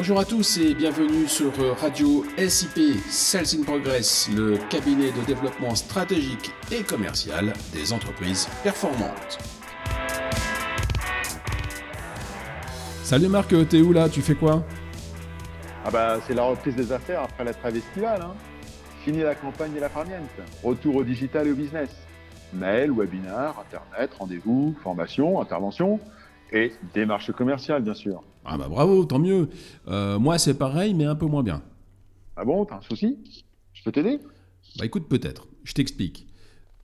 Bonjour à tous et bienvenue sur Radio SIP Sales in Progress, le cabinet de développement stratégique et commercial des entreprises performantes. Salut Marc, t'es où là? Tu fais quoi? Ah bah c'est la reprise des affaires après la trêve estivale. Hein. Fini la campagne et la farniente. Retour au digital et au business. Mail, webinar, internet, rendez-vous, formation, intervention et démarche commerciale bien sûr. Ah bah bravo, tant mieux. Euh, moi c'est pareil mais un peu moins bien. Ah bon, t'as un souci? Je peux t'aider? Bah écoute peut-être, je t'explique.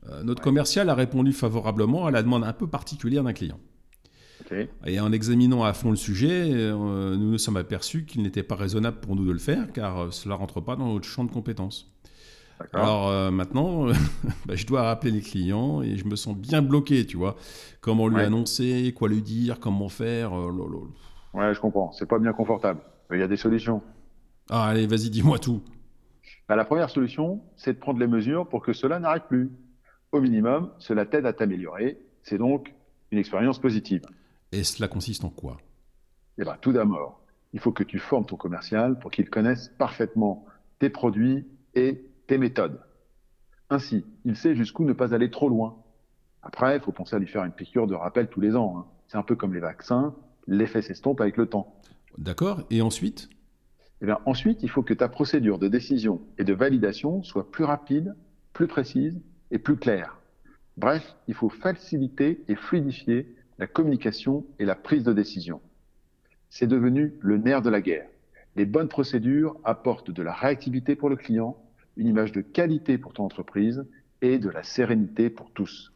Euh, notre commercial a répondu favorablement à la demande un peu particulière d'un client. Et en examinant à fond le sujet, euh, nous nous sommes aperçus qu'il n'était pas raisonnable pour nous de le faire car cela ne rentre pas dans notre champ de compétences. Alors euh, maintenant, bah, je dois rappeler les clients et je me sens bien bloqué, tu vois. Comment lui annoncer, quoi lui dire, comment faire. Euh, ouais, je comprends. C'est pas bien confortable. Il y a des solutions. Ah, allez, vas-y, dis-moi tout. Bah, la première solution, c'est de prendre les mesures pour que cela n'arrête plus. Au minimum, cela t'aide à t'améliorer. C'est donc une expérience positive. Et cela consiste en quoi? Eh ben, tout d'abord, il faut que tu formes ton commercial pour qu'il connaisse parfaitement tes produits et tes méthodes. Ainsi, il sait jusqu'où ne pas aller trop loin. Après, il faut penser à lui faire une piqûre de rappel tous les ans. Hein. C'est un peu comme les vaccins, l'effet s'estompe avec le temps. D'accord, et ensuite? Eh bien, Ensuite, il faut que ta procédure de décision et de validation soit plus rapide, plus précise et plus claire. Bref, il faut faciliter et fluidifier la communication et la prise de décision. C'est devenu le nerf de la guerre. Les bonnes procédures apportent de la réactivité pour le client une image de qualité pour ton entreprise et de la sérénité pour tous.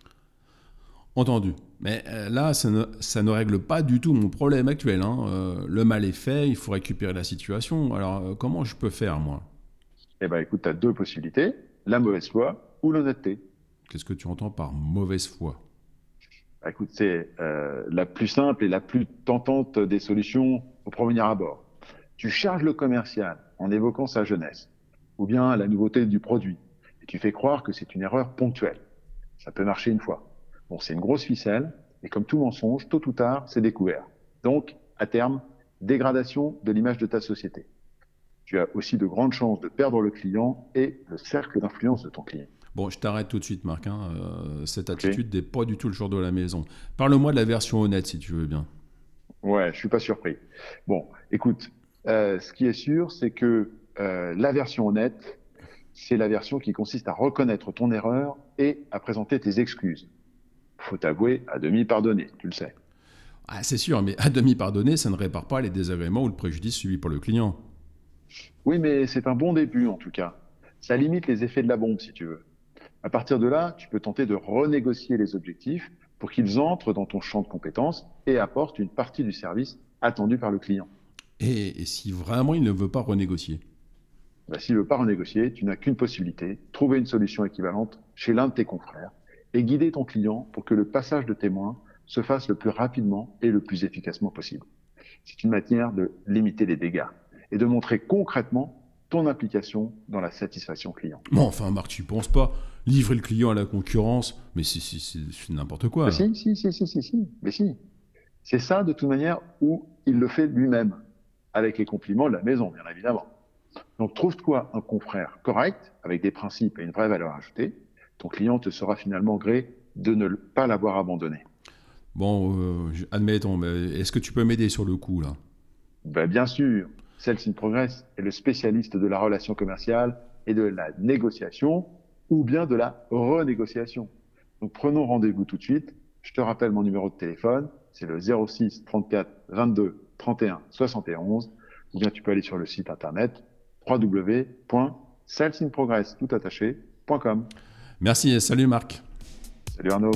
Entendu. Mais euh, là, ça ne, règle pas du tout mon problème actuel. Hein. Euh, le mal est fait, il faut récupérer la situation. Alors, euh, comment je peux faire, moi? Eh bien, écoute, tu as deux possibilités, la mauvaise foi ou l'honnêteté. Qu'est-ce que tu entends par mauvaise foi? Bah, Écoute, c'est la plus simple et la plus tentante des solutions au premier abord. Tu charges le commercial en évoquant sa jeunesse ou bien la nouveauté du produit. Et tu fais croire que c'est une erreur ponctuelle. Ça peut marcher une fois. Bon, c'est une grosse ficelle, et comme tout mensonge, tôt ou tard, c'est découvert. Donc, à terme, dégradation de l'image de ta société. Tu as aussi de grandes chances de perdre le client et le cercle d'influence de ton client. Bon, je t'arrête tout de suite, Marc. Hein. Euh, cette attitude n'est pas du tout le jour de la maison. Parle-moi de la version honnête, si tu veux bien. Ouais, je suis pas surpris. Bon, écoute, euh, ce qui est sûr, c'est que euh, la version honnête, c'est la version qui consiste à reconnaître ton erreur et à présenter tes excuses. Faut t'avouer à demi pardonner, tu le sais. Ah, c'est sûr, mais à demi pardonner, ça ne répare pas les désagréments ou le préjudice subi par le client. Oui, mais c'est un bon début en tout cas. Ça limite les effets de la bombe, si tu veux. À partir de là, tu peux tenter de renégocier les objectifs pour qu'ils entrent dans ton champ de compétences et apportent une partie du service attendu par le client. et si vraiment il ne veut pas renégocier? Bah, s'il ne veut pas renégocier, tu n'as qu'une possibilité, trouver une solution équivalente chez l'un de tes confrères et guider ton client pour que le passage de témoin se fasse le plus rapidement et le plus efficacement possible. C'est une manière de limiter les dégâts et de montrer concrètement ton implication dans la satisfaction client. Bon, enfin, Marc, tu penses pas livrer le client à la concurrence, mais c'est n'importe quoi. Bah, si, si, si, si, si, si, mais si. C'est ça, de toute manière, où il le fait lui-même, avec les compliments de la maison, bien évidemment. Donc trouve-toi un confrère correct, avec des principes et une vraie valeur ajoutée. Ton client te sera finalement gré de ne pas l'avoir abandonné. Bon, euh, admettons, mais est-ce que tu peux m'aider sur le coup là? Ben, Bien sûr. Sales in Progress est le spécialiste de la relation commerciale et de la négociation ou bien de la renégociation. Donc prenons rendez-vous tout de suite. Je te rappelle mon numéro de téléphone, c'est le 06 34 22 31 71 ou bien tu peux aller sur le site internet www.salesinprogress.com. Merci et salut Marc. Salut Arnaud.